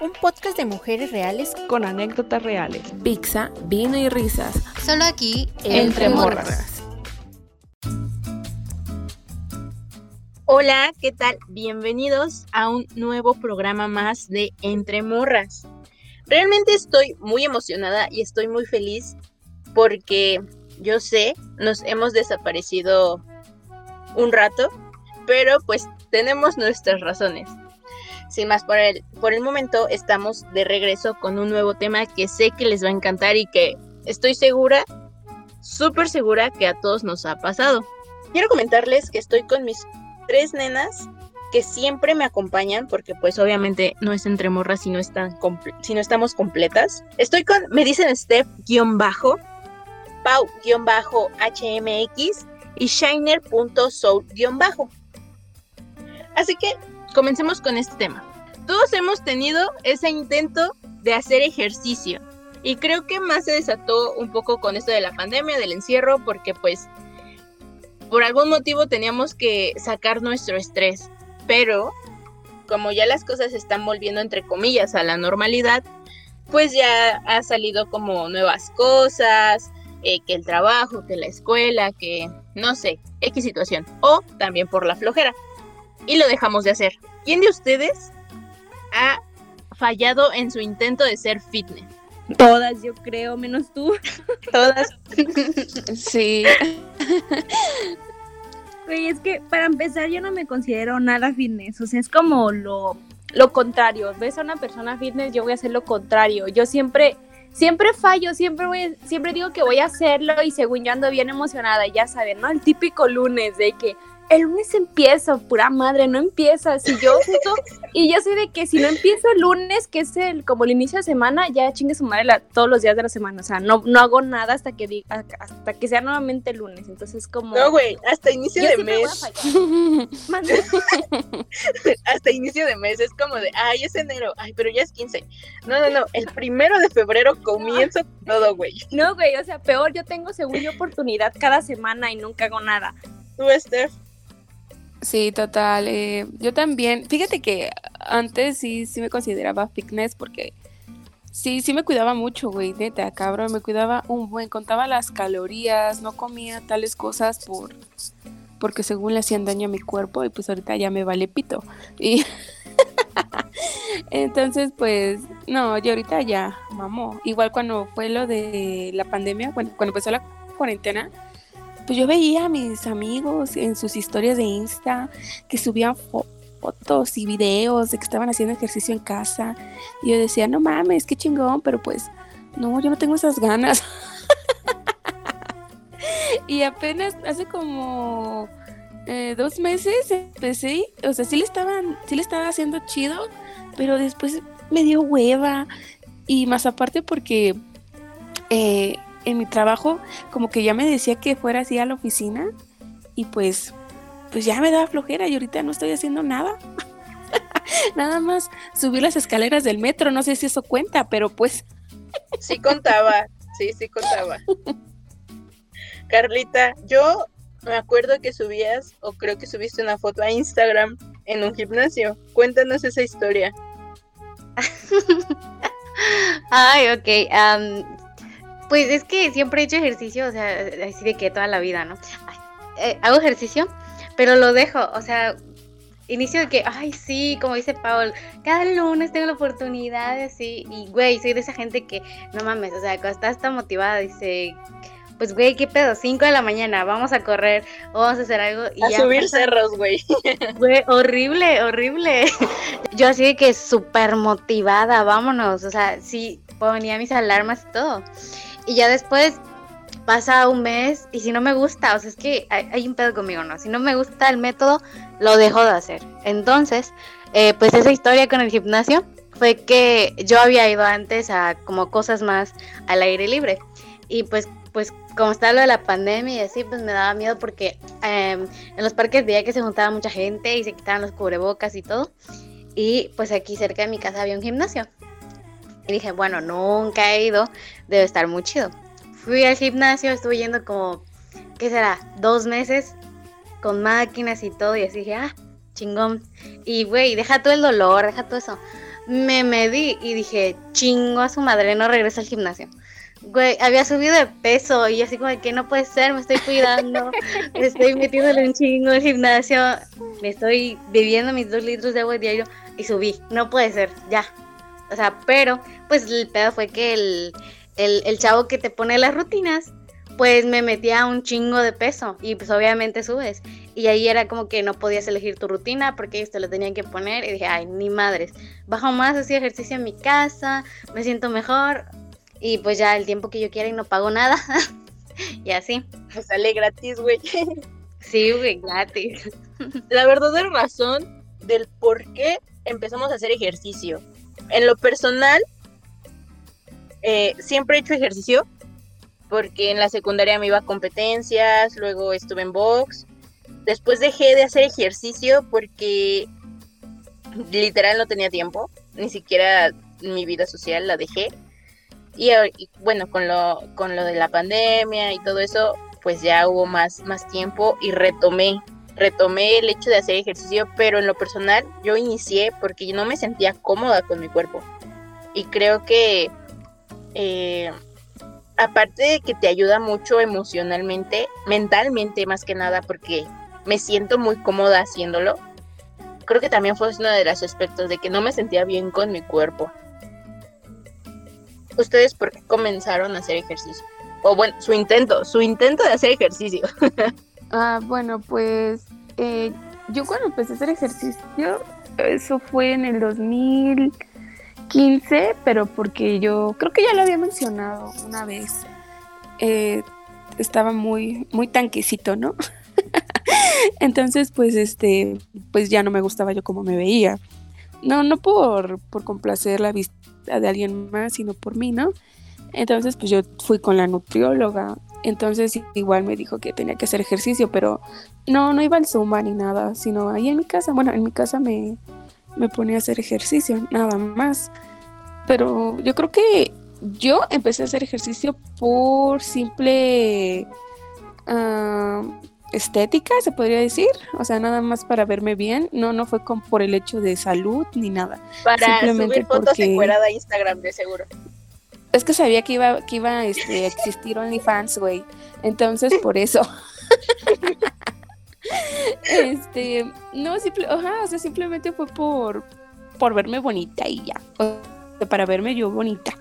un podcast de mujeres reales con anécdotas reales. Pizza, vino y risas. Solo aquí, entre, morras. Hola, ¿qué tal? Bienvenidos a un nuevo programa más de Entre Morras. Realmente estoy muy emocionada y estoy muy feliz porque yo sé, nos hemos desaparecido un rato, pero pues tenemos nuestras razones. Sin más por el, por el momento, estamos de regreso con un nuevo tema que sé que les va a encantar y que estoy segura, súper segura que a todos nos ha pasado. Quiero comentarles que estoy con mis tres nenas que siempre me acompañan, porque pues obviamente no es entre morras si no, están si no estamos completas. Estoy con, me dicen Steph-bajo, Pau-HMX y Shiner.soul-bajo. Así que comencemos con este tema. Todos hemos tenido ese intento de hacer ejercicio y creo que más se desató un poco con esto de la pandemia, del encierro, porque pues por algún motivo teníamos que sacar nuestro estrés, pero como ya las cosas están volviendo entre comillas a la normalidad, pues ya ha salido como nuevas cosas, eh, que el trabajo, que la escuela, que no sé, X situación, o también por la flojera y lo dejamos de hacer. ¿Quién de ustedes ha fallado en su intento de ser fitness? Todas, yo creo, menos tú. Todas. sí. Oye, es que para empezar yo no me considero nada fitness, o sea, es como lo, lo contrario. Ves a una persona fitness, yo voy a hacer lo contrario. Yo siempre, siempre fallo, siempre voy, siempre digo que voy a hacerlo y según yo ando bien emocionada, ya saben, ¿no? El típico lunes de que el lunes empiezo, pura madre, no empieza. Si yo y yo sé de que si no empiezo el lunes, que es el como el inicio de semana, ya chingue su madre todos los días de la semana. O sea, no, no hago nada hasta que hasta que sea nuevamente el lunes. Entonces como. No, güey, hasta inicio de mes. hasta inicio de mes. Es como de, ay, es enero, ay, pero ya es 15. No, no, no. El primero de febrero comienzo todo, güey. No, güey, o sea, peor, yo tengo según yo oportunidad cada semana y nunca hago nada. Tú, Steph. Sí, total. Eh, yo también, fíjate que antes sí, sí me consideraba fitness porque sí, sí me cuidaba mucho, güey, neta, cabrón, me cuidaba un buen, contaba las calorías, no comía tales cosas por porque según le hacían daño a mi cuerpo y pues ahorita ya me vale pito. Y entonces pues no, yo ahorita ya, mamó. Igual cuando fue lo de la pandemia, bueno, cuando empezó la cuarentena, pues yo veía a mis amigos en sus historias de Insta que subían fotos y videos de que estaban haciendo ejercicio en casa. Y yo decía, no mames, qué chingón, pero pues no, yo no tengo esas ganas. y apenas hace como eh, dos meses empecé, o sea, sí le estaban, sí le estaba haciendo chido, pero después me dio hueva. Y más aparte porque eh, en mi trabajo como que ya me decía que fuera así a la oficina y pues pues ya me daba flojera y ahorita no estoy haciendo nada. nada más subir las escaleras del metro, no sé si eso cuenta, pero pues sí contaba, sí, sí contaba. Carlita, yo me acuerdo que subías o creo que subiste una foto a Instagram en un gimnasio. Cuéntanos esa historia. Ay, ok. Pues es que siempre he hecho ejercicio, o sea, así de que toda la vida, ¿no? Eh, hago ejercicio, pero lo dejo, o sea, inicio de que, ay, sí, como dice Paul, cada lunes tengo la oportunidad, así, y güey, soy de esa gente que, no mames, o sea, cuando estás tan motivada, dice, pues güey, qué pedo, 5 de la mañana, vamos a correr, vamos a hacer algo. Y a subir cerros, güey. Güey, horrible, horrible. Yo así de que súper motivada, vámonos, o sea, sí, ponía mis alarmas y todo. Y ya después pasa un mes y si no me gusta, o sea, es que hay, un pedo conmigo, ¿no? Si no me gusta el método, lo dejo de hacer. Entonces, eh, pues esa historia con el gimnasio fue que yo había ido antes a como cosas más al aire libre. Y pues, pues como está lo de la pandemia y así, pues me daba miedo porque em, en los parques veía que se juntaba mucha gente y se quitaban los cubrebocas y todo. Y pues aquí cerca de mi casa había un gimnasio. Y dije, bueno, nunca he ido, debe estar muy chido. Fui al gimnasio, estuve yendo como, ¿qué será? Dos meses con máquinas y todo. Y así dije, ah, chingón. Y güey, deja todo el dolor, deja todo eso. me medí y dije, chingo a su madre, no regresa al gimnasio. Güey, había subido de peso y así como de que no puede ser, me estoy cuidando, me estoy metiéndole un chingo al gimnasio, me estoy bebiendo mis dos litros de agua diario y subí, no puede ser, ya. O sea, pero pues el pedo fue que el, el, el chavo que te pone las rutinas, pues me metía un chingo de peso y pues obviamente subes. Y ahí era como que no podías elegir tu rutina porque ellos te lo tenían que poner y dije, ay, ni madres. Bajo más, hacía ejercicio en mi casa, me siento mejor y pues ya el tiempo que yo quiera y no pago nada. y así. Me sale gratis, güey. Sí, güey, gratis. La verdadera razón del por qué empezamos a hacer ejercicio. En lo personal, eh, siempre he hecho ejercicio porque en la secundaria me iba a competencias, luego estuve en box. Después dejé de hacer ejercicio porque literal no tenía tiempo, ni siquiera mi vida social la dejé. Y, y, bueno, con lo, con lo de la pandemia y todo eso, pues ya hubo más, más tiempo y retomé, retomé el hecho de hacer ejercicio, pero en lo personal yo inicié porque yo no me sentía cómoda con mi cuerpo. Y creo que eh, aparte de que te ayuda mucho emocionalmente, mentalmente más que nada, porque me siento muy cómoda haciéndolo, creo que también fue uno de los aspectos de que no me sentía bien con mi cuerpo. ¿Ustedes por qué comenzaron a hacer ejercicio? O bueno, su intento, su intento de hacer ejercicio. ah, bueno, pues eh, yo cuando empecé a hacer ejercicio, eso fue en el 2015, pero porque yo creo que ya lo había mencionado una vez. Eh, estaba muy, muy tanquecito, ¿no? Entonces, pues, este, pues ya no me gustaba yo como me veía. No, no por, por complacer la vista de alguien más, sino por mí, ¿no? Entonces, pues yo fui con la nutrióloga. Entonces, igual me dijo que tenía que hacer ejercicio, pero no, no iba al Zumba ni nada, sino ahí en mi casa. Bueno, en mi casa me, me ponía a hacer ejercicio, nada más. Pero yo creo que yo empecé a hacer ejercicio por simple uh, estética, se podría decir, o sea, nada más para verme bien, no, no fue con, por el hecho de salud ni nada. Para subir fotos porque... a Instagram, de seguro. Es que sabía que iba, que iba este, a existir OnlyFans, güey. Entonces, por eso. este, no, simple, o sea, simplemente fue por, por verme bonita y ya. O sea, para verme yo bonita.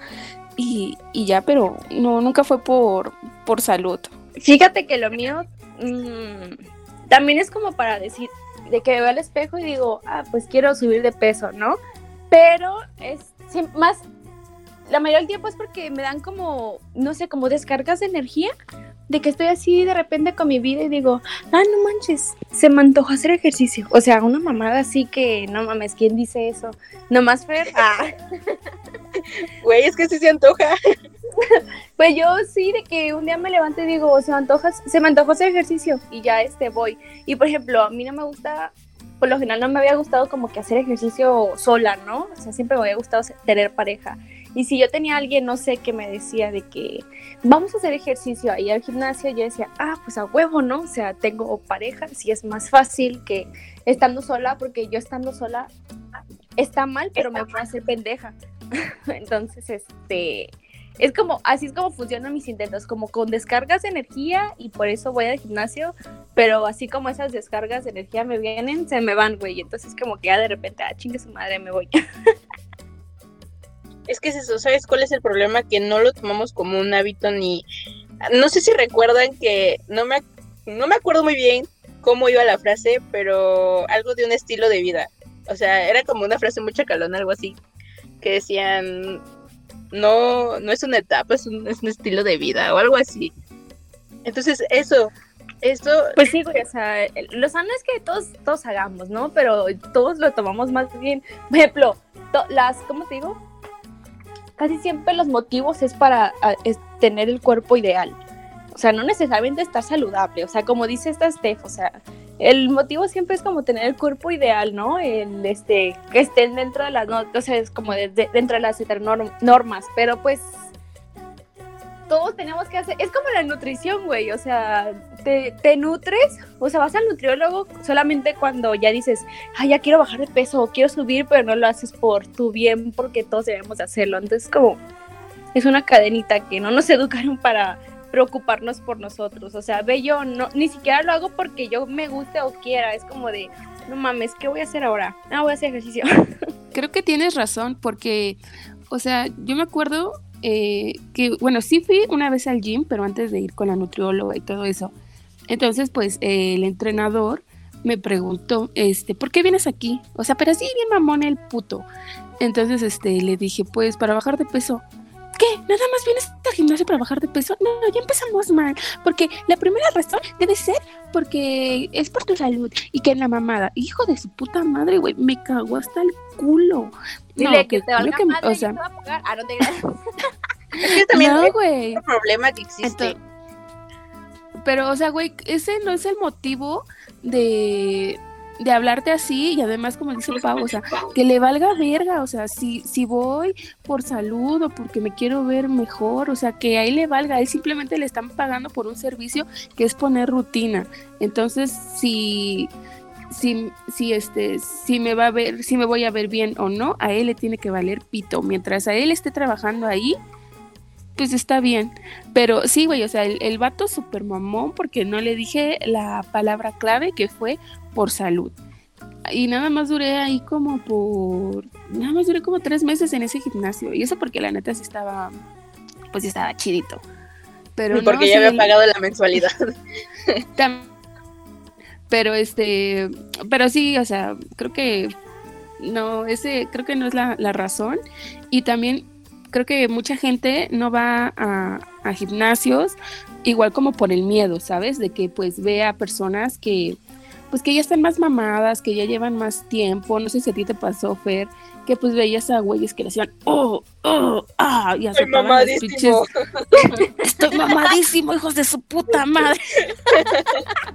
Y, y ya, pero no, nunca fue por, por salud. Fíjate que lo mío mmm, también es como para decir, de que veo al espejo y digo, ah, pues quiero subir de peso, ¿no? Pero es más, la mayoría del tiempo es porque me dan como, no sé, como descargas de energía, de que estoy así de repente con mi vida y digo, ah, no manches, se me antoja hacer ejercicio. O sea, una mamada así que, no mames, ¿quién dice eso? Nomás Fer. Ah. Güey, es que sí se antoja. pues yo sí, de que un día me levanto y digo, se me antoja, se me antojó hacer ejercicio y ya este voy. Y por ejemplo, a mí no me gusta, por lo general no me había gustado como que hacer ejercicio sola, ¿no? O sea, siempre me había gustado tener pareja. Y si yo tenía alguien, no sé, que me decía de que vamos a hacer ejercicio ahí al gimnasio, yo decía, ah, pues a huevo, ¿no? O sea, tengo pareja, si es más fácil que estando sola, porque yo estando sola está mal, pero me puedo hacer pendeja. Entonces, este, es como, así es como funcionan mis intentos, como con descargas de energía y por eso voy al gimnasio, pero así como esas descargas de energía me vienen, se me van, güey. Entonces como que ya de repente, ah, chingue su madre, me voy. es que es eso, ¿sabes cuál es el problema? Que no lo tomamos como un hábito ni... No sé si recuerdan que no me, no me acuerdo muy bien cómo iba la frase, pero algo de un estilo de vida. O sea, era como una frase muy chacalona, algo así, que decían, no, no es una etapa, es un, es un estilo de vida o algo así. Entonces, eso, eso... Pues sí, güey, o sea, lo sano es que todos, todos hagamos, ¿no? Pero todos lo tomamos más bien. Por ejemplo, las, ¿cómo te digo? Casi siempre los motivos es para tener el cuerpo ideal. O sea, no necesariamente estar saludable. O sea, como dice esta Steph, o sea, el motivo siempre es como tener el cuerpo ideal, ¿no? El, este, que estén dentro de las, no, o sea, es como de, dentro de las normas, pero pues todos tenemos que hacer, es como la nutrición, güey, o sea, te, nutres, o sea, vas al nutriólogo solamente cuando ya dices, ay, ya quiero bajar de peso o quiero subir, pero no lo haces por tu bien, porque todos debemos de hacerlo. Entonces, como, es una cadenita que no nos educaron para preocuparnos por nosotros. O sea, ve yo, no, ni siquiera lo hago porque yo me guste o quiera, es como de, no mames, ¿qué voy a hacer ahora? Ah, voy a hacer ejercicio. Creo que tienes razón porque, o sea, yo me acuerdo eh, que, bueno, sí fui una vez al gym, pero antes de ir con la nutrióloga y todo eso. Entonces, pues eh, el entrenador me preguntó, este, ¿por qué vienes aquí? O sea, pero así bien mamón el puto. Entonces, este, le dije, pues para bajar de peso. ¿Qué? ¿Nada más vienes al gimnasio para bajar de peso? No, ya empezamos mal. Porque la primera razón debe ser porque es por tu salud y que la mamada. Hijo de su puta madre, güey, me cagó hasta el culo. Dile No, que, te valga que- madre, o yo sea, te voy a pagar. Ah, no te. Es que también no, es un problema que existe. Pero, o sea, güey, ese no es el motivo de, de hablarte así y además, como dice Pau, o sea, que le valga verga, o sea, si, si voy por salud o porque me quiero ver mejor, o sea, que ahí le valga, él simplemente le están pagando por un servicio que es poner rutina. Entonces, si, si, si, este, si me va a ver, si me voy a ver bien o no, a él le tiene que valer pito. Mientras a él esté trabajando ahí, pues está bien. Pero sí, güey, o sea, el, el vato súper mamón porque no le dije la palabra clave que fue por salud. Y nada más duré ahí como por... Nada más duré como tres meses en ese gimnasio. Y eso porque la neta sí estaba... Pues sí estaba chidito. Pero porque no, ya sí, había pagado la mensualidad. Pero este... Pero sí, o sea, creo que... No, ese creo que no es la, la razón. Y también creo que mucha gente no va a, a gimnasios igual como por el miedo, ¿sabes? De que pues vea personas que pues que ya están más mamadas, que ya llevan más tiempo, no sé si a ti te pasó, Fer, que pues veías a güeyes que le hacían, oh, oh, ah, y Estoy mamadísimo. Estoy mamadísimo, hijos de su puta madre.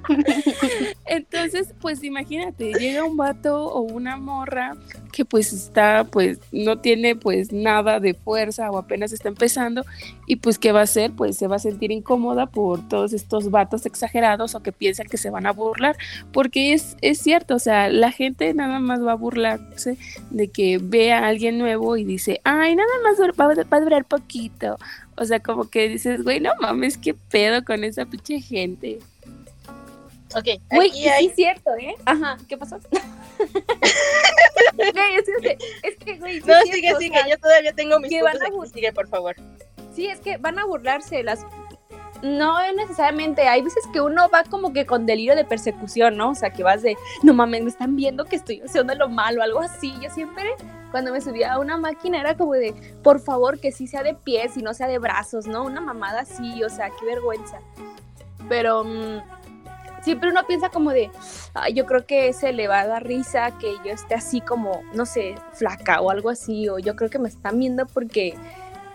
Entonces, pues imagínate, llega un vato o una morra que pues está, pues no tiene pues nada de fuerza o apenas está empezando y pues ¿qué va a hacer? Pues se va a sentir incómoda por todos estos vatos exagerados o que piensan que se van a burlar, porque es, es cierto, o sea, la gente nada más va a burlarse de que ve a alguien nuevo y dice, ay, nada más dur- va, a- durar poquito. O sea, como que dices, güey, no mames, qué pedo con esa pinche gente. Ok, Güey, aquí sí es cierto, ¿eh? Ajá, ¿qué pasó? Güey, es, que, es que, güey, sí No, es sigue, cierto, o sigue. sea, Yo todavía tengo mis que puntos van a aquí. Sigue, por favor. Sí, es que van a burlarse las... No es necesariamente, hay veces que uno va como que con delirio de persecución, ¿no? O sea, que vas de, no mames, me están viendo que estoy haciendo lo malo, algo así. Yo siempre, cuando me subía a una máquina, era como de, por favor, que sí sea de pies y no sea de brazos, ¿no? Una mamada así, o sea, qué vergüenza. Pero mm, siempre uno piensa como de, "Ay, yo creo que se le va a dar risa que yo esté así como, no sé, flaca o algo así, o yo creo que me están viendo porque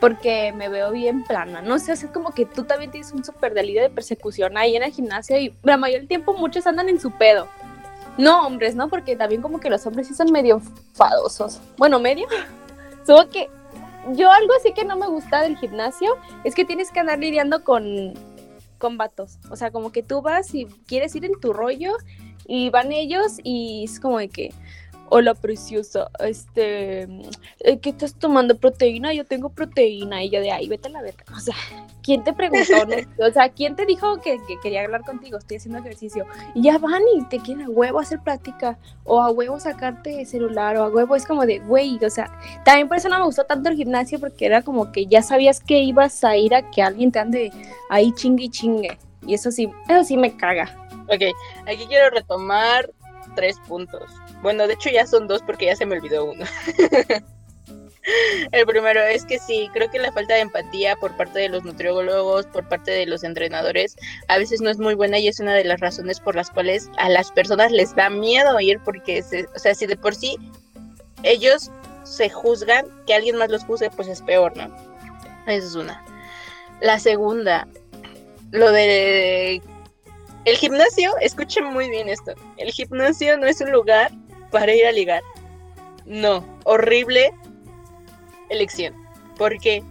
porque me veo bien plana, no sé, sea, es como que tú también tienes un súper delirio de persecución ahí en el gimnasio y la mayoría del tiempo muchos andan en su pedo. No hombres, ¿no? Porque también como que los hombres sí son medio fadosos. Bueno, medio. Solo que yo algo así que no me gusta del gimnasio es que tienes que andar lidiando con, con vatos. O sea, como que tú vas y quieres ir en tu rollo y van ellos y es como de que, hola preciosa, este, eh, ¿qué estás tomando? ¿Proteína? Yo tengo proteína. Y yo de ahí, vete a la verga. O sea, ¿quién te preguntó? no? O sea, ¿quién te dijo que, que quería hablar contigo? Estoy haciendo ejercicio. Y ya van y te quieren a huevo hacer plática. O a huevo sacarte celular. O a huevo es como de, güey, o sea, también por eso no me gustó tanto el gimnasio porque era como que ya sabías que ibas a ir a que alguien te ande ahí chingue y chingue. Y eso sí, eso sí me caga. Ok, aquí quiero retomar tres puntos. Bueno, de hecho ya son dos porque ya se me olvidó uno. El primero es que sí, creo que la falta de empatía por parte de los nutriólogos, por parte de los entrenadores, a veces no es muy buena y es una de las razones por las cuales a las personas les da miedo ir porque, o sea, si de por sí ellos se juzgan, que alguien más los juzgue, pues es peor, ¿no? Esa es una. La segunda, lo de el gimnasio, escuchen muy bien esto. El gimnasio no es un lugar para ir a ligar. No, horrible elección. Porque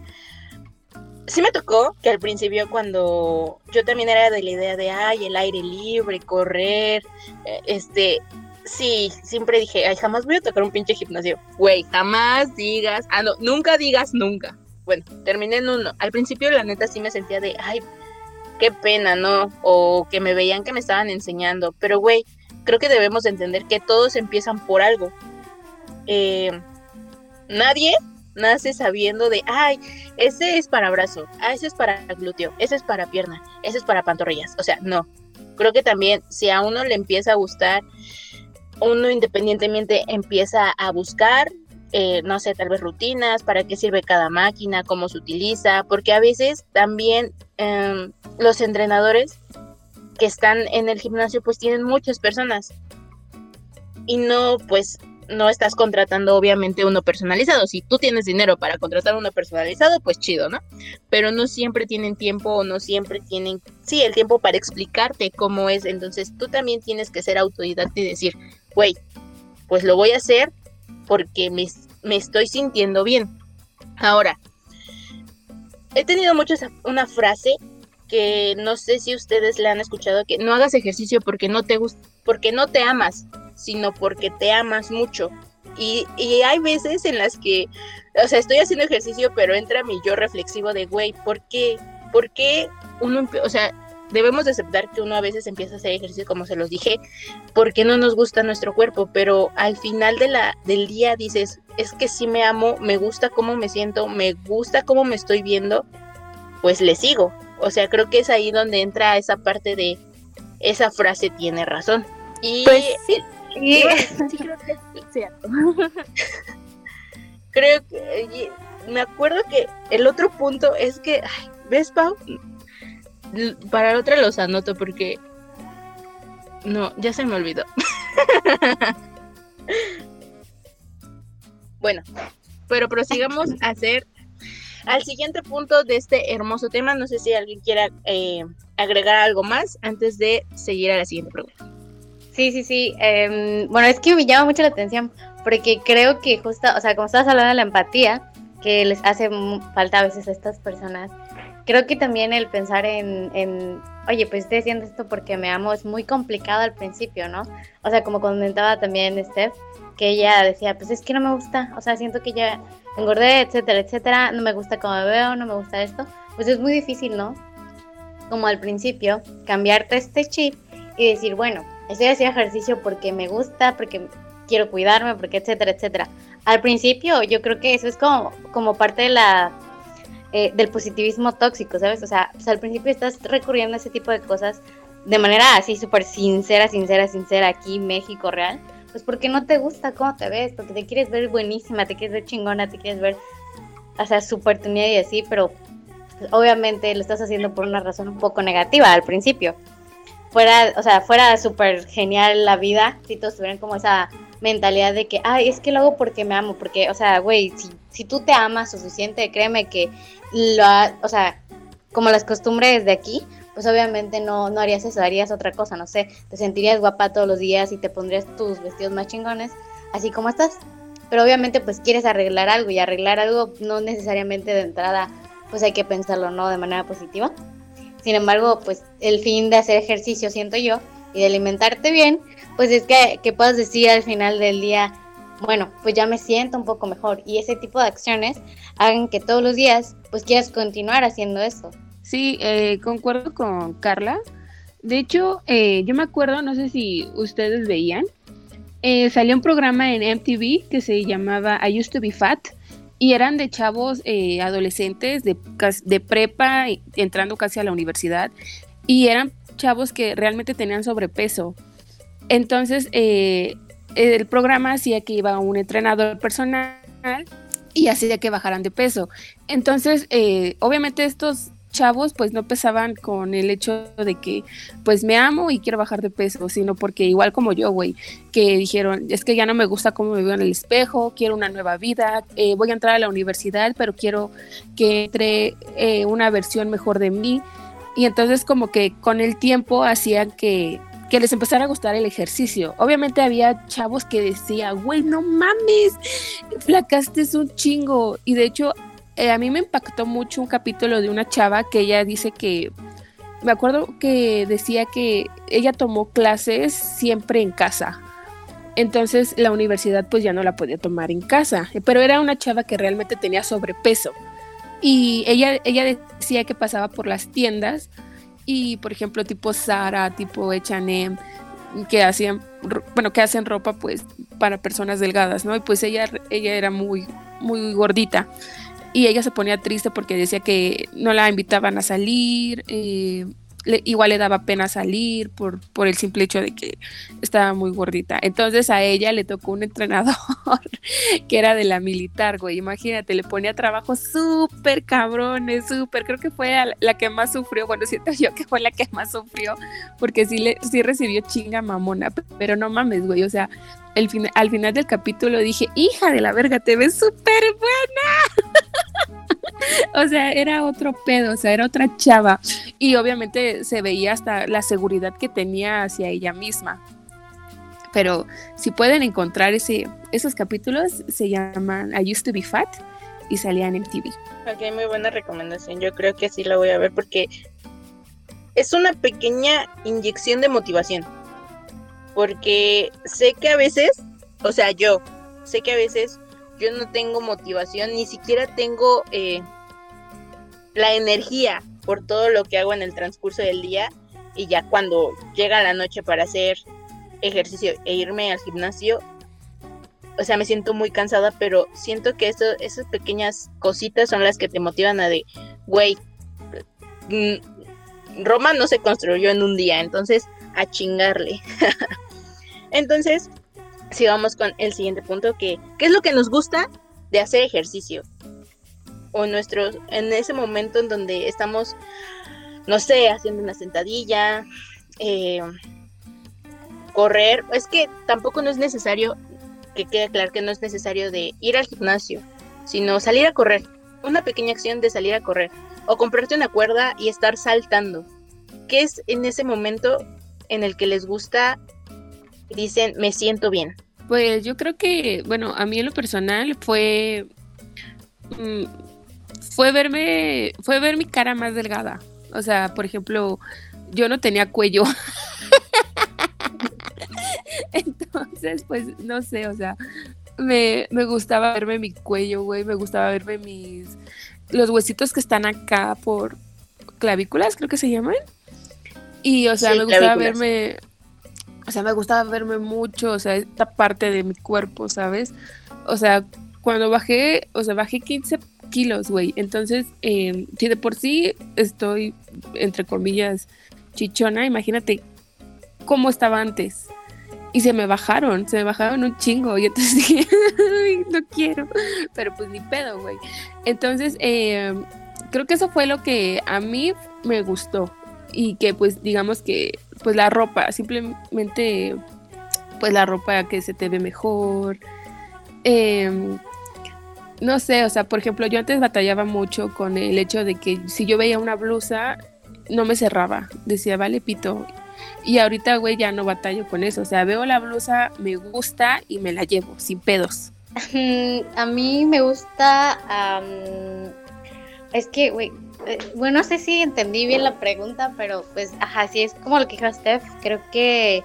sí me tocó que al principio cuando yo también era de la idea de, ay, el aire libre, correr, eh, este, sí, siempre dije, ay, jamás voy a tocar un pinche gimnasio. Güey, jamás digas, ah, no, nunca digas nunca. Bueno, terminé en uno. Al principio la neta sí me sentía de, ay, qué pena, ¿no? O que me veían que me estaban enseñando. Pero, güey, creo que debemos entender que todos empiezan por algo. Eh, nadie nace sabiendo de, ay, ese es para brazo, ah, ese es para glúteo, ese es para pierna, ese es para pantorrillas. O sea, no. Creo que también si a uno le empieza a gustar, uno independientemente empieza a buscar, eh, no sé, tal vez rutinas, para qué sirve cada máquina, cómo se utiliza, porque a veces también em, los entrenadores que están en el gimnasio pues tienen muchas personas y no pues no estás contratando obviamente uno personalizado. Si tú tienes dinero para contratar uno personalizado, pues chido, ¿no? Pero no siempre tienen tiempo o no siempre tienen, sí, el tiempo para explicarte cómo es. Entonces tú también tienes que ser autodidacta y decir, güey, pues lo voy a hacer porque me, me estoy sintiendo bien. Ahora, he tenido mucho una frase que no sé si ustedes la han escuchado, que no hagas ejercicio porque no te gusta, porque no te amas, sino porque te amas mucho. Y, y, hay veces en las que, o sea, estoy haciendo ejercicio, pero entra mi yo reflexivo de, güey, ¿por qué? ¿Por qué uno, o sea, debemos de aceptar que uno a veces empieza a hacer ejercicio, como se los dije, porque no nos gusta nuestro cuerpo, pero al final de la, del día dices, es que sí me amo, me gusta cómo me siento, me gusta cómo me estoy viendo, pues le sigo. O sea, creo que es ahí donde entra esa parte de esa frase tiene razón. Y pues sí, sí, creo que es cierto. creo que me acuerdo que el otro punto es que, ay, ¿ves, Pau? Para el otro los anoto porque no, ya se me olvidó. bueno, pero prosigamos a hacer al siguiente punto de este hermoso tema. No sé si alguien quiera eh, agregar algo más antes de seguir a la siguiente pregunta. Sí, sí, sí. Eh, bueno, es que me llama mucho la atención porque creo que justo, o sea, como estabas hablando de la empatía, que les hace falta a veces a estas personas, creo que también el pensar en, en, oye, pues estoy haciendo esto porque me amo es muy complicado al principio, ¿no? O sea, como comentaba también Steph, que ella decía, pues es que no me gusta, o sea, siento que ya engordé, etcétera, etcétera, no me gusta cómo me veo, no me gusta esto, pues es muy difícil, ¿no? Como al principio, cambiarte este chip y decir, bueno, estoy haciendo ejercicio porque me gusta, porque quiero cuidarme, porque etcétera, etcétera. Al principio yo creo que eso es como, como parte de la, eh, del positivismo tóxico, ¿sabes? O sea, pues al principio estás recurriendo a ese tipo de cosas de manera así súper sincera, sincera, sincera aquí, México real pues porque no te gusta cómo te ves, porque te quieres ver buenísima, te quieres ver chingona, te quieres ver, o sea, súper tenida y así, pero pues, obviamente lo estás haciendo por una razón un poco negativa al principio. Fuera, o sea, fuera súper genial la vida si todos tuvieran como esa mentalidad de que, ay, es que lo hago porque me amo, porque, o sea, güey, si, si tú te amas suficiente, créeme que lo, o sea, como las costumbres de aquí, pues obviamente no, no harías eso, harías otra cosa, no sé, te sentirías guapa todos los días y te pondrías tus vestidos más chingones, así como estás. Pero obviamente pues quieres arreglar algo y arreglar algo no necesariamente de entrada pues hay que pensarlo, ¿no? De manera positiva. Sin embargo, pues el fin de hacer ejercicio, siento yo, y de alimentarte bien, pues es que, que puedas decir al final del día, bueno, pues ya me siento un poco mejor. Y ese tipo de acciones hagan que todos los días pues quieras continuar haciendo eso. Sí, eh, concuerdo con Carla. De hecho, eh, yo me acuerdo, no sé si ustedes veían, eh, salió un programa en MTV que se llamaba I Used to Be Fat y eran de chavos adolescentes de, de prepa entrando casi a la universidad y eran chavos que realmente tenían sobrepeso. Entonces, el programa hacía que iba un entrenador personal y hacía que bajaran de peso. Entonces, obviamente estos chavos pues no pesaban con el hecho de que pues me amo y quiero bajar de peso, sino porque igual como yo, güey, que dijeron, es que ya no me gusta cómo me veo en el espejo, quiero una nueva vida, eh, voy a entrar a la universidad, pero quiero que entre eh, una versión mejor de mí. Y entonces como que con el tiempo hacían que, que les empezara a gustar el ejercicio. Obviamente había chavos que decían, güey, no mames, flacaste es un chingo. Y de hecho eh, a mí me impactó mucho un capítulo de una chava que ella dice que, me acuerdo que decía que ella tomó clases siempre en casa. Entonces la universidad pues ya no la podía tomar en casa, pero era una chava que realmente tenía sobrepeso. Y ella, ella decía que pasaba por las tiendas y por ejemplo tipo Zara, tipo H&M, que hacían, bueno, que hacen ropa pues para personas delgadas, ¿no? Y pues ella, ella era muy, muy gordita y ella se ponía triste porque decía que no la invitaban a salir, eh, igual le daba pena salir por, por el simple hecho de que estaba muy gordita. Entonces a ella le tocó un entrenador que era de la militar, güey. Imagínate, le ponía trabajo súper cabrones, súper. Creo que fue la que más sufrió. Bueno, siento yo que fue la que más sufrió porque sí, le, sí recibió chinga mamona. Pero no mames, güey. O sea, el al final del capítulo dije, hija de la verga, te ves súper buena. o sea, era otro pedo, o sea, era otra chava. Y obviamente se veía hasta la seguridad que tenía hacia ella misma. Pero si pueden encontrar ese, esos capítulos, se llaman I Used to Be Fat y salían en TV. Ok, muy buena recomendación. Yo creo que sí la voy a ver porque es una pequeña inyección de motivación. Porque sé que a veces, o sea, yo sé que a veces yo no tengo motivación, ni siquiera tengo eh, la energía por todo lo que hago en el transcurso del día y ya cuando llega la noche para hacer ejercicio e irme al gimnasio, o sea, me siento muy cansada, pero siento que esas pequeñas cositas son las que te motivan a de, güey, mm, Roma no se construyó en un día, entonces a chingarle. entonces, sigamos con el siguiente punto, que ¿qué es lo que nos gusta de hacer ejercicio? O nuestros, en ese momento en donde estamos, no sé, haciendo una sentadilla, eh, correr, es que tampoco no es necesario, que quede claro que no es necesario de ir al gimnasio, sino salir a correr, una pequeña acción de salir a correr, o comprarte una cuerda y estar saltando, ¿Qué es en ese momento en el que les gusta dicen, me siento bien? Pues yo creo que, bueno, a mí en lo personal fue... Mm, fue verme, fue ver mi cara más delgada. O sea, por ejemplo, yo no tenía cuello. Entonces, pues, no sé, o sea, me, me gustaba verme mi cuello, güey, me gustaba verme mis, los huesitos que están acá por clavículas, creo que se llaman. Y, o sea, me gustaba verme, o sea, me gustaba verme mucho, o sea, esta parte de mi cuerpo, ¿sabes? O sea, cuando bajé, o sea, bajé 15 kilos, güey. Entonces, eh, si de por sí estoy, entre comillas, chichona, imagínate cómo estaba antes. Y se me bajaron, se me bajaron un chingo. Y entonces dije, no quiero. Pero pues ni pedo, güey. Entonces, eh, creo que eso fue lo que a mí me gustó y que pues digamos que pues la ropa, simplemente pues la ropa que se te ve mejor. Em, no sé, o sea, por ejemplo, yo antes batallaba mucho con el hecho de que si yo veía una blusa, no me cerraba. Decía, vale, pito. Y ahorita, güey, ya no batallo con eso. O sea, veo la blusa, me gusta y me la llevo, sin pedos. A mí me gusta. Es que, güey, eh, bueno, no sé si entendí bien la pregunta, pero pues, ajá, sí es como lo que dijo Steph. Creo que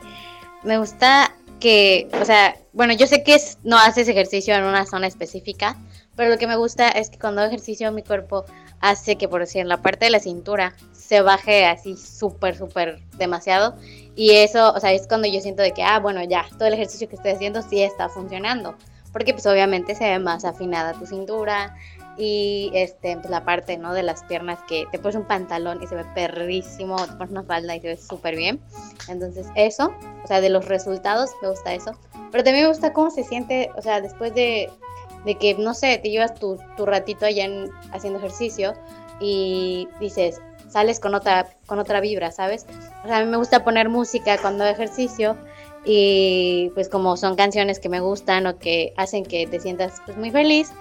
me gusta que, o sea, bueno, yo sé que no haces ejercicio en una zona específica, pero lo que me gusta es que cuando hago ejercicio mi cuerpo hace que, por decir, en la parte de la cintura se baje así súper, súper demasiado. Y eso, o sea, es cuando yo siento de que, ah, bueno, ya, todo el ejercicio que estoy haciendo sí está funcionando. Porque pues obviamente se ve más afinada tu cintura, y este, pues la parte, ¿no? De las piernas que te pones un pantalón y se ve perrísimo, te pones una falda y se ve súper bien. Entonces eso, o sea, de los resultados me gusta eso. Pero también me gusta cómo se siente, o sea, después de, de que, no sé, te llevas tu, tu ratito allá en, haciendo ejercicio y dices, sales con otra, con otra vibra, ¿sabes? O sea, a mí me gusta poner música cuando hago ejercicio y pues como son canciones que me gustan o que hacen que te sientas pues muy feliz,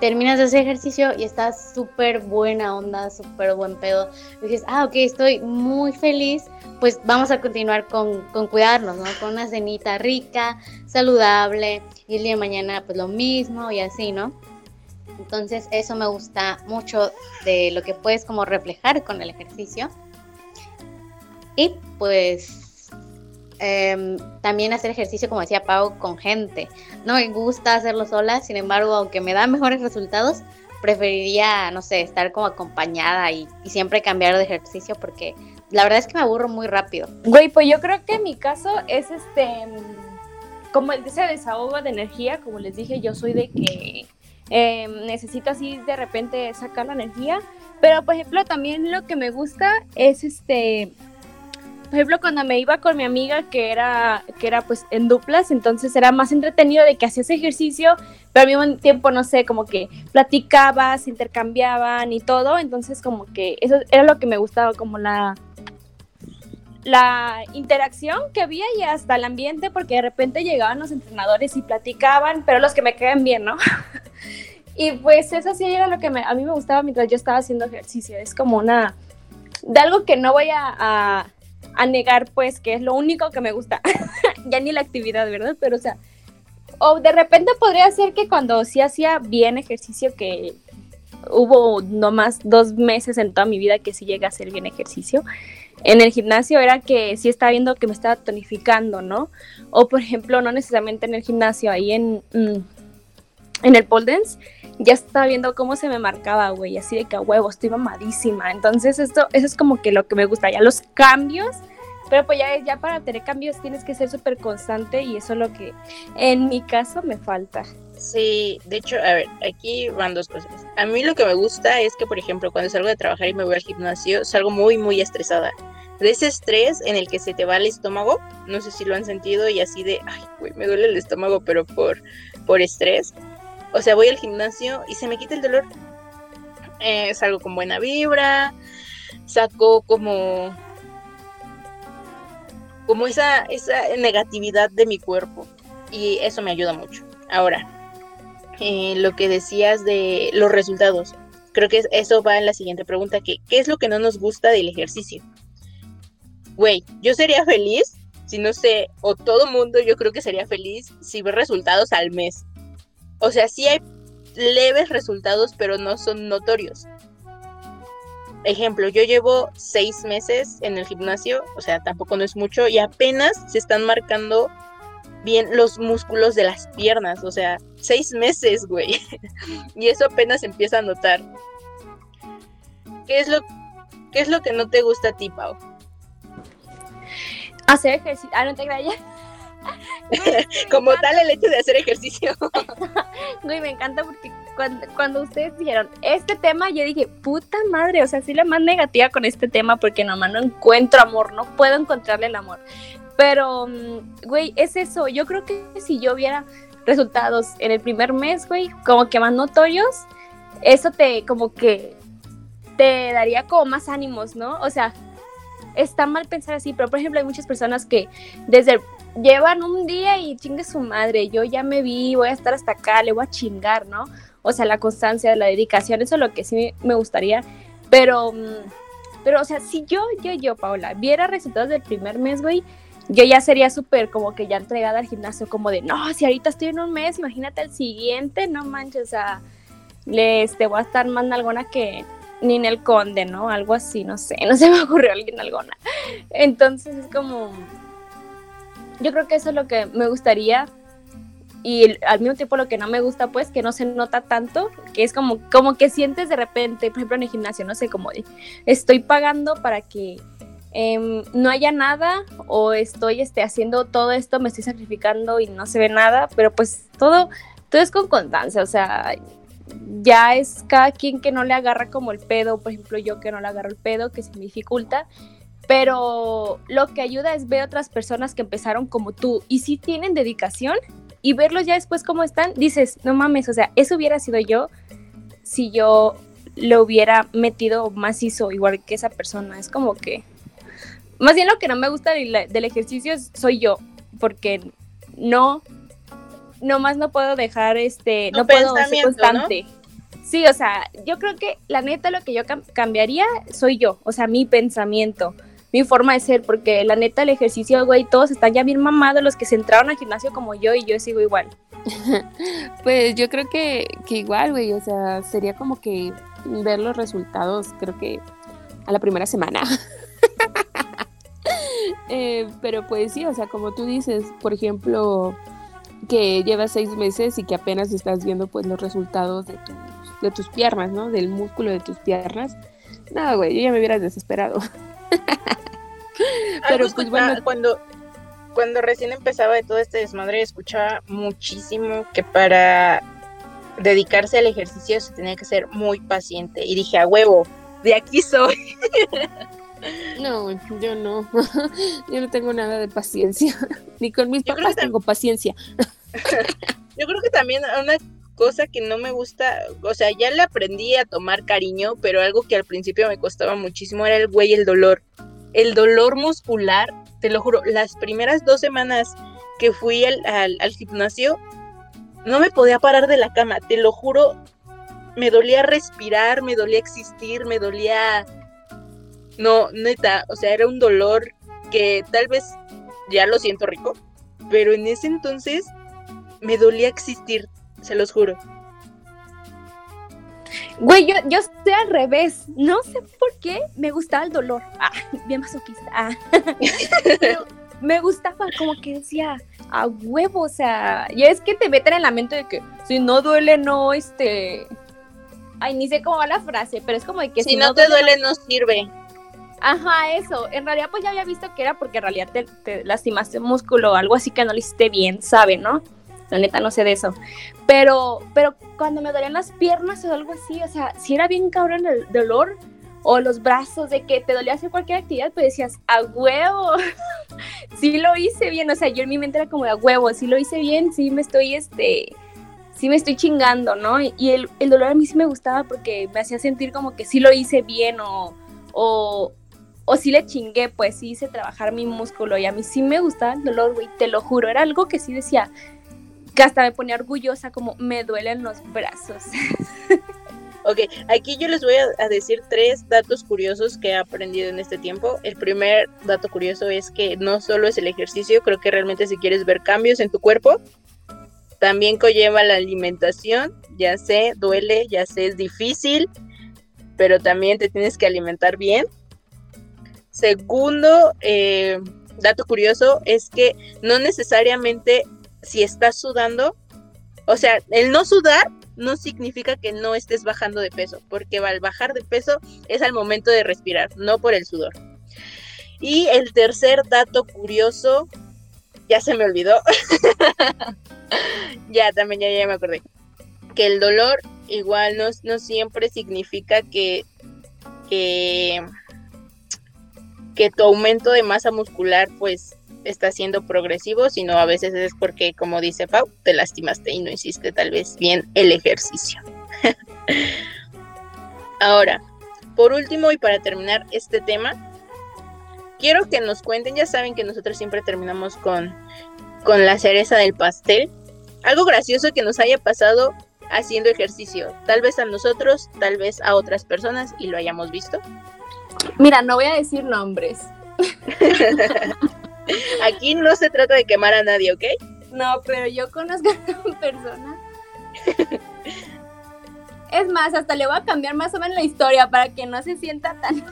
terminas de hacer ejercicio y estás súper buena onda, súper buen pedo. Y dices, ah, ok, estoy muy feliz, pues vamos a continuar con, con, cuidarnos, ¿no? Con una cenita rica, saludable, y el día de mañana pues lo mismo y así, ¿no? Entonces eso me gusta mucho de lo que puedes como reflejar con el ejercicio. Y pues em, también hacer ejercicio, como decía Pau, con gente. No me gusta hacerlo sola, sin embargo, aunque me da mejores resultados, preferiría, no sé, estar como acompañada y, siempre cambiar de ejercicio porque la verdad es que me aburro muy rápido. Güey, pues yo creo que mi caso es este, como ese desahogo de energía, como les dije, yo soy de que eh, necesito así de repente sacar la energía, pero por ejemplo también lo que me gusta es este, por ejemplo cuando me iba con mi amiga que era, que era pues en duplas, entonces era más entretenido de que hacías ejercicio, pero al mismo tiempo, no sé, como que platicabas, intercambiaban y todo, entonces como que eso era lo que me gustaba, como la la interacción que había y hasta el ambiente, porque de repente llegaban los entrenadores y platicaban, pero los que me quedan bien, ¿no? y pues eso sí era lo que a mí me gustaba mientras yo estaba haciendo ejercicio. Es como una, de algo que no voy a, negar, pues, que es lo único que me gusta. ya ni la actividad, ¿verdad? Pero, o sea, o de repente podría ser que cuando sí hacía bien ejercicio, que hubo nomás dos meses en toda mi vida que sí llegué a hacer bien ejercicio, en el gimnasio era que sí estaba viendo que me estaba tonificando, ¿no? O por ejemplo, no necesariamente en el gimnasio, ahí en, mm, en el pole dance, ya estaba viendo cómo se me marcaba, güey, así de que a huevo, estoy mamadísima. Entonces, esto, eso es como que lo que me gusta, ya los cambios, pero pues ya, ya para tener cambios tienes que ser súper constante y eso es lo que en mi caso me falta. Sí, de hecho, a ver, aquí van dos cosas. A mí lo que me gusta es que, por ejemplo, cuando salgo de trabajar y me voy al gimnasio, salgo muy, muy estresada. De ese estrés en el que se te va el estómago, no sé si lo han sentido y así de, ay, güey, me duele el estómago, pero por, por estrés. O sea, voy al gimnasio y se me quita el dolor. Eh, salgo con buena vibra, saco como como esa, esa negatividad de mi cuerpo y eso me ayuda mucho. Ahora, eh, lo que decías de los resultados. Creo que eso va en la siguiente pregunta, que ¿qué es lo que no nos gusta del ejercicio? Güey, yo sería feliz si no sé, o todo mundo yo creo que sería feliz si ve resultados al mes. O sea, sí hay leves resultados, pero no son notorios. Ejemplo, yo llevo seis meses en el gimnasio, o sea, tampoco no es mucho, y apenas se están marcando bien los músculos de las piernas, o sea, seis meses, güey. y eso apenas empieza a notar. ¿Qué es lo, qué es lo que no te gusta a ti, Pau? Hacer ejercicio. Ah, no te creas Como tal el hecho de hacer ejercicio. Güey, me encanta porque cuando, cuando, ustedes dijeron este tema, yo dije, puta madre, o sea, sí la más negativa con este tema porque nomás no encuentro amor, no puedo encontrarle el amor. Pero, mm, güey, es eso. Yo creo que si yo viera resultados en el primer mes, güey, como que más notorios, eso te, como que, te daría como más ánimos, ¿no? O sea, está mal pensar así, pero por ejemplo hay muchas personas que desde llevan un día y chingue su madre, yo ya me vi, voy a estar hasta acá, le voy a chingar, ¿no? O sea, la constancia, la dedicación, eso es lo que sí me gustaría, pero, mm, pero, o sea, si yo, yo, yo, Paola, viera resultados del primer mes, güey, yo ya sería súper como que ya entregada al gimnasio, como de, no, si ahorita estoy en un mes, imagínate el siguiente, no manches, o sea, les te voy a estar más alguna que ni en el conde, ¿no? Algo así, no sé, no se me ocurrió alguien alguna. Entonces es como, yo creo que eso es lo que me gustaría y al mismo tiempo lo que no me gusta pues que no se nota tanto, que es como, como que sientes de repente, por ejemplo en el gimnasio, no sé, como de, estoy pagando para que Em, no haya nada o estoy este, haciendo todo esto, me estoy sacrificando y no se ve nada, pero pues todo, todo es con constancia, o sea, ya es cada quien que no le agarra como el pedo, por ejemplo yo que no le agarro el pedo, que se me dificulta, pero lo que ayuda es ver otras personas que empezaron como tú y si tienen dedicación y verlos ya después cómo están, dices, no mames, o sea, eso hubiera sido yo si yo lo hubiera metido macizo igual que esa persona, es como que más bien lo que no me gusta del, ejercicio soy yo, porque no, nomás no puedo dejar este, no puedo ser constante. Sí, o sea, yo creo que la neta lo que yo cambiaría soy yo, o sea, mi pensamiento. Mi forma de ser, porque la neta el ejercicio, güey, todos están ya bien mamados los que se entraron al gimnasio como yo y yo sigo igual. Pues yo creo que, que igual, güey, o sea, sería como que ver los resultados, creo que a la primera semana. Eh, pero pues sí, o sea, como tú dices, por ejemplo, que llevas seis meses y que apenas estás viendo pues los resultados de tus, piernas, ¿no? Del músculo de tus piernas. No, güey, yo ya me hubieras desesperado. Pero pues bueno, cuando cuando recién empezaba de todo este desmadre escuchaba muchísimo que para dedicarse al ejercicio se tenía que ser muy paciente y dije, a huevo, de aquí soy. No, yo no. Yo no tengo nada de paciencia. Ni con mis papás tengo paciencia. Yo creo que también una cosa que no me gusta, o sea, ya le aprendí a tomar cariño, pero algo que al principio me costaba muchísimo era el güey, el dolor. El dolor muscular, te lo juro, las primeras dos semanas que fui al, al gimnasio, no me podía parar de la cama, te lo juro, me dolía respirar, me dolía existir, me dolía no, neta, o sea, era un dolor que tal vez ya lo siento rico, pero en ese entonces me dolía existir, se los juro. Güey, yo, yo estoy al revés. No sé por qué me gustaba el dolor. Ah, bien masoquista. Ah. me gustaba como que decía, a huevo, o sea, ya es que te meten en la mente de que si no duele, no, este... Ay, ni sé cómo va la frase, pero es como de que si, no, te duele, no sirve. Ajá, eso. En realidad, pues ya había visto que era porque en realidad te, lastimaste un músculo o algo así que no lo hiciste bien, ¿sabe, no? La neta no sé de eso. Pero, pero cuando me dolían las piernas o algo así, o sea, si era bien cabrón el dolor o los brazos, de que te dolía hacer cualquier actividad, pues decías, a huevo, sí lo hice bien. O sea, yo en mi mente era como, a huevo, sí lo hice bien, sí me estoy, este, sí me estoy chingando, ¿no? Y el, el dolor a mí sí me gustaba porque me hacía sentir como que sí lo hice bien o, o, o sí le chingué, pues sí hice trabajar mi músculo y a mí sí me gustaba el dolor, güey, te lo juro, era algo que sí decía, que hasta me ponía orgullosa, como me duelen los brazos. Ok, aquí yo les voy a, decir tres datos curiosos que he aprendido en este tiempo. El primer dato curioso es que no solo es el ejercicio, creo que realmente si quieres ver cambios en tu cuerpo, también conlleva la alimentación. Ya sé, duele, ya sé, es difícil, pero también te tienes que alimentar bien. Segundo, eh, dato curioso, es que no necesariamente si estás sudando, o sea, el no sudar no significa que no estés bajando de peso, porque al bajar de peso es al momento de respirar, no por el sudor. Y el tercer dato curioso, ya se me olvidó. ya, también ya, ya me acordé. Que el dolor igual no, no siempre significa que, que que tu aumento de masa muscular pues está siendo progresivo, sino a veces es porque, como dice Pau, te lastimaste y no hiciste tal vez bien el ejercicio. Ahora, por último y para terminar este tema, quiero que nos cuenten, ya saben que nosotros siempre terminamos con, con la cereza del pastel, algo gracioso que nos haya pasado haciendo ejercicio, tal vez a nosotros, tal vez a otras personas y lo hayamos visto. Mira, no voy a decir nombres. Aquí no se trata de quemar a nadie, ¿ok? No, pero yo conozco a una persona. Es más, hasta le voy a cambiar más o menos la historia para que no se sienta tan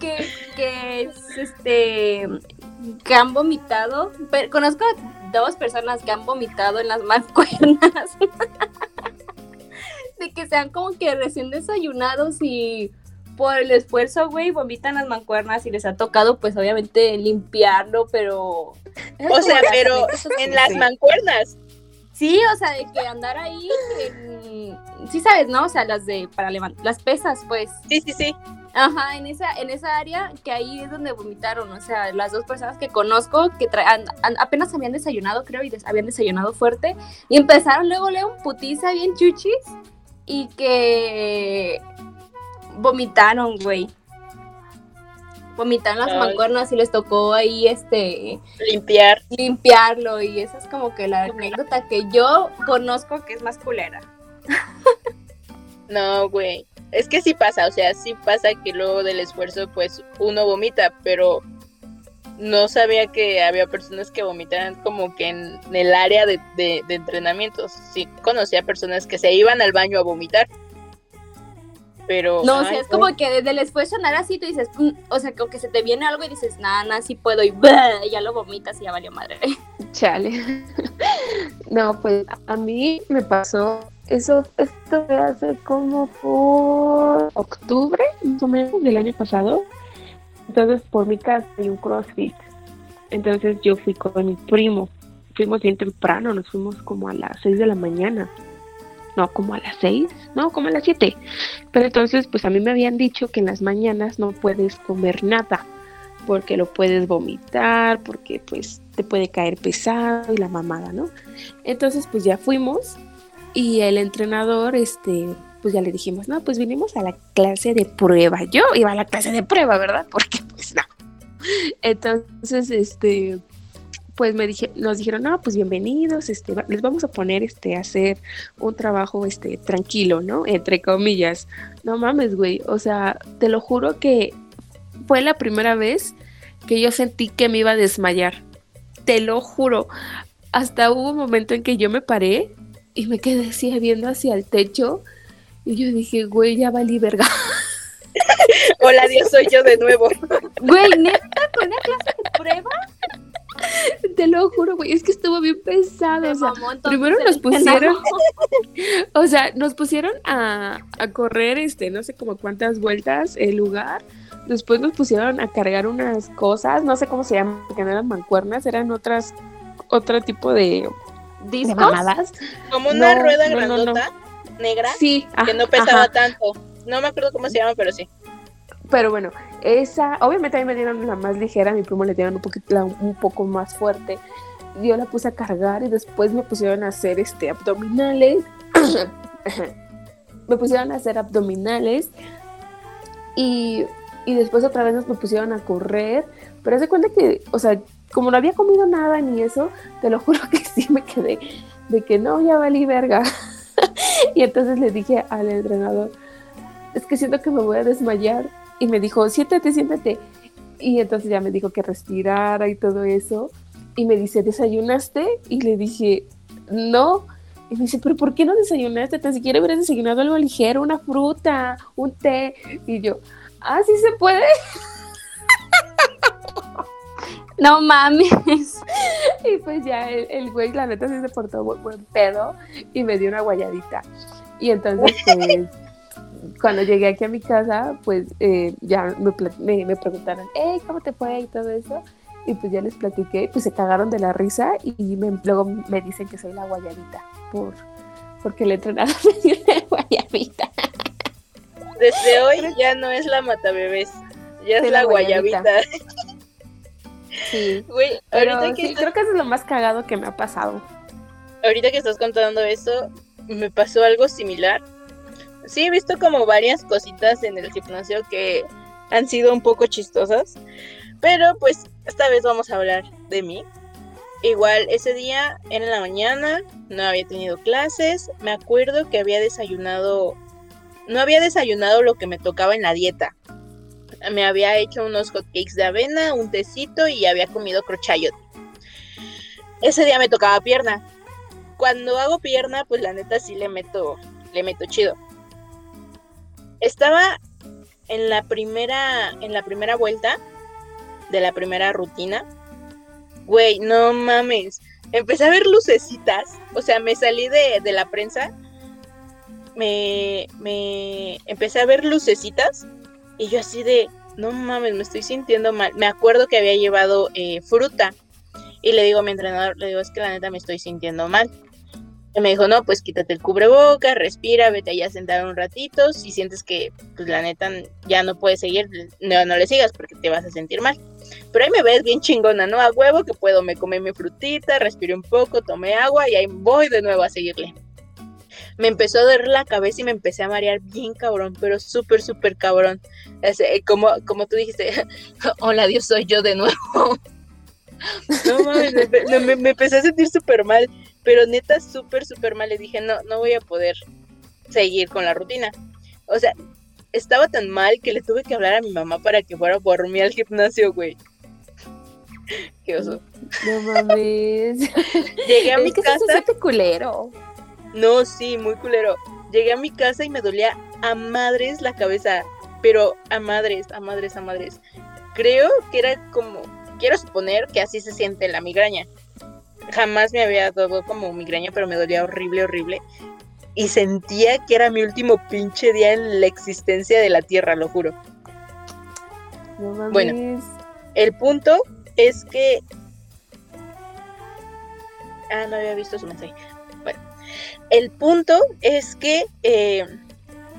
que, que es este que han vomitado. conozco a dos personas que han vomitado en las mancuernas. de que sean como que recién desayunados y por el esfuerzo, güey, vomitan las mancuernas y les ha tocado, pues obviamente limpiarlo, pero. O sea, pero en las mancuernas. Sí, o sea, de que andar ahí, sí sabes, ¿no? O sea, las de para levantar, las pesas, pues. Sí, sí, sí. Ajá, en esa, en esa área que ahí es donde vomitaron, o sea, las dos personas que conozco que traen, apenas habían desayunado, creo, y habían desayunado fuerte, y empezaron luego, luego, putiza bien chuchis, y que vomitaron, güey. Vomitaron las mancuernas y les tocó ahí este limpiar. Limpiarlo y esa es como que la anécdota que yo conozco que es más culera. No, güey. es que sí pasa, o sea, sí pasa que luego del esfuerzo pues uno vomita, pero no sabía que había personas que vomitaran como que en el área de, de, de entrenamientos. Sí conocía personas que se iban al baño a vomitar. Pero. No, o ay, sea, es como que desde el esfuerzo sonar así, tú dices, "Mm", o sea, como que se te viene algo y dices, nada, nada, sí puedo, y ya lo vomitas y ya valió madre. Chale. No, pues a mí me pasó eso, esto fue hace como por octubre, más o menos, del año pasado. Entonces, por mi casa hay un CrossFit. Entonces, yo fui con mi primo. Fuimos bien temprano, nos fuimos como a las 6 de la mañana. No, como a las 6, no, como a las 7. Pero entonces, pues a mí me habían dicho que en las mañanas no puedes comer nada porque lo puedes vomitar, porque pues te puede caer pesado y la mamada, ¿no? Entonces pues ya fuimos y el entrenador, este, pues ya le dijimos, no, pues vinimos a la clase de prueba. Yo iba a la clase de prueba, ¿verdad? Porque pues no. Entonces, este, pues me dije, nos dijeron, no, pues bienvenidos, este, les vamos a poner, este, a hacer un trabajo, este, tranquilo, ¿no? Entre comillas. No mames, güey, o sea, te lo juro que fue la primera vez que yo sentí que me iba a desmayar. Te lo juro. Hasta hubo un momento en que yo me paré y me quedé así viendo hacia el techo y yo dije, güey, ya valí verga. Hola, Dios, soy yo de nuevo. Güey, neta, con una clase de prueba, Te lo juro, güey, es que estuvo bien pesado. me o sea, mamó, entonces primero nos pusieron, o sea, nos pusieron a, a correr, este, no sé como cuántas vueltas el lugar. Después nos pusieron a cargar unas cosas, no sé cómo se llaman, porque no eran mancuernas, eran otras, otro tipo de, de ¿Discos? mamadas. Como una No, rueda no, no, no. grandota, negra, Sí, que ah, no pesaba ajá. tanto. No me acuerdo cómo se llama, pero sí. Pero bueno, esa, obviamente a mí me dieron la más ligera, mi primo le dieron un poquito, un poco más fuerte. Yo la puse a cargar y después me pusieron a hacer este abdominales. me pusieron a hacer abdominales y, y después otra vez me pusieron a correr. Pero de cuenta que, o sea, como no había comido nada ni eso, te lo juro que sí me quedé de que no, ya valí verga. y entonces le dije al entrenador, es que siento que me voy a desmayar. Y me dijo, siéntate, siéntate. Y entonces ya me dijo que respirara y todo eso. Y me dice, ¿desayunaste? Y le dije, no. Y me dice, ¿pero por qué no desayunaste? Tan siquiera hubieras desayunado algo ligero, una fruta, un té. Y yo, ah, sí se puede. No mames. Y pues ya el, el güey, la neta, sí se portó buen, buen pedo y me dio una guayadita. Y entonces, pues, cuando llegué aquí a mi casa, pues eh, ya me, me, me preguntaron, hey, ¿cómo te fue? Y todo eso. Y pues ya les platiqué, pues se cagaron de la risa y me- luego me dicen que soy la guayabita, por, porque el entrenador me dio una guayabita. Desde hoy ya no es la matabebés, ya es Soy la la guayabita. guayabita. Sí. Güey, Pero ahorita que sí, estás- creo que eso es lo más cagado que me ha pasado. ahorita que estás contando eso, me pasó algo similar. Sí, he visto como varias cositas en el gimnasio que han sido un poco chistosas, pero pues esta vez vamos a hablar de mí. Igual ese día era en la mañana, no había tenido clases, me acuerdo que había desayunado, no había desayunado lo que me tocaba en la dieta. Me había hecho unos hotcakes de avena, un tecito y había comido crochet. Ese día me tocaba pierna cuando hago pierna, pues la neta sí le meto, le meto chido. Estaba en la primera, en la primera vuelta de la primera rutina. Güey, no mames. Empecé a ver lucecitas. O sea, me salí de, de la prensa. Me, me empecé a ver lucecitas. Y yo así de, no mames, me estoy sintiendo mal. Me acuerdo que había llevado eh, fruta. Y le digo a mi entrenador, le digo, es que la neta me estoy sintiendo mal. Y me dijo, no, pues quítate el cubreboca, respira, vete allá a sentar un ratito. Si sientes que, pues la neta, ya no puedes seguir, no, no le sigas porque te vas a sentir mal. Pero ahí me ves bien chingona, ¿no? A huevo que puedo, me comí mi frutita, respiré un poco, tomé agua y ahí voy de nuevo a seguirle. Me empezó a doler la cabeza y me empecé a marear bien cabrón, pero súper, súper cabrón. Ese, como, como tú dijiste, hola Dios, soy yo de nuevo. No mames, me, me- me- me empecé a sentir súper mal, pero neta súper, súper mal. Le dije, no, no voy a poder seguir con la rutina. O sea, estaba tan mal que le tuve que hablar a mi mamá para que fuera por mí al gimnasio, güey. Qué oso. No mames. Llegué a mi que casa. se culero. No, sí, muy culero. Llegué a mi casa y me dolía a madres la cabeza, pero a madres, a madres, a madres. Creo que era como, quiero suponer que así se siente la migraña. Jamás me había dado como migraña, pero me dolía horrible, horrible. Y sentía que era mi último pinche día en la existencia de la Tierra, lo juro. No mames. Bueno. El punto es que... Ah, no había visto su mensaje. Bueno, el punto es que eh,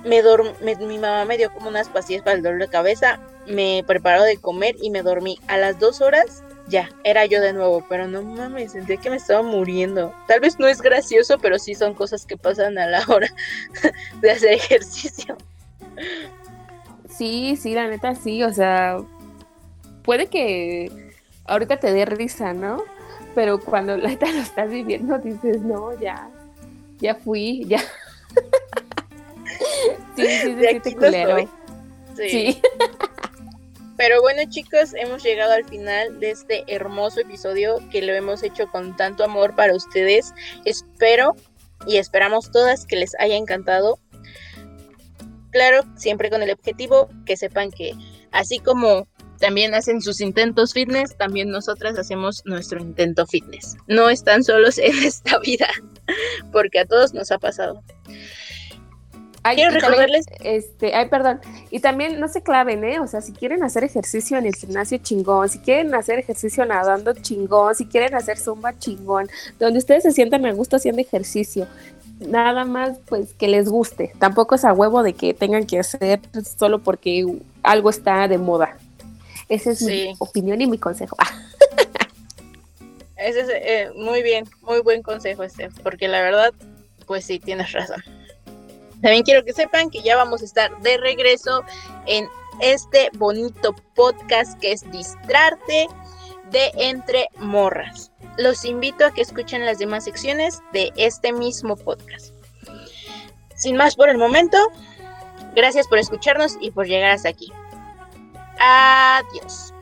me me- mi mamá me dio como unas pastillas para el dolor de cabeza, me preparó de comer y me dormí. A las dos horas ya, era yo de nuevo, pero no mames, sentía que me estaba muriendo. Tal vez no es gracioso, pero sí son cosas que pasan a la hora de hacer ejercicio. Sí, sí, la neta sí, o sea, puede que ahorita te dé risa, ¿no? Pero cuando la neta lo estás viviendo dices, no, ya, ya fui, ya. sí, sí, sí, sí, te soy. Sí. Pero bueno chicos, hemos llegado al final de este hermoso episodio que lo hemos hecho con tanto amor para ustedes. Espero y esperamos todas que les haya encantado. Claro, siempre con el objetivo que sepan que así como también hacen sus intentos fitness, también nosotras hacemos nuestro intento fitness. No están solos en esta vida, porque a todos nos ha pasado. Ay, Quiero también, recordarles- este, ay, perdón. Y también no se claven, ¿eh? O sea, si quieren hacer ejercicio en el gimnasio, chingón. Si quieren hacer ejercicio nadando, chingón. Si quieren hacer zumba, chingón. Donde ustedes se sientan a gusto haciendo ejercicio. Nada más, pues, que les guste. Tampoco es a huevo de que tengan que hacer solo porque algo está de moda. Esa es Sí. mi opinión y mi consejo. Ah, Ese es eh, muy bien, muy buen consejo este, porque la verdad, pues sí, tienes razón. También quiero que sepan que ya vamos a estar de regreso en este bonito podcast que es Distrarte de Entre Morras. Los invito a que escuchen las demás secciones de este mismo podcast. Sin más por el momento, gracias por escucharnos y por llegar hasta aquí. Adiós.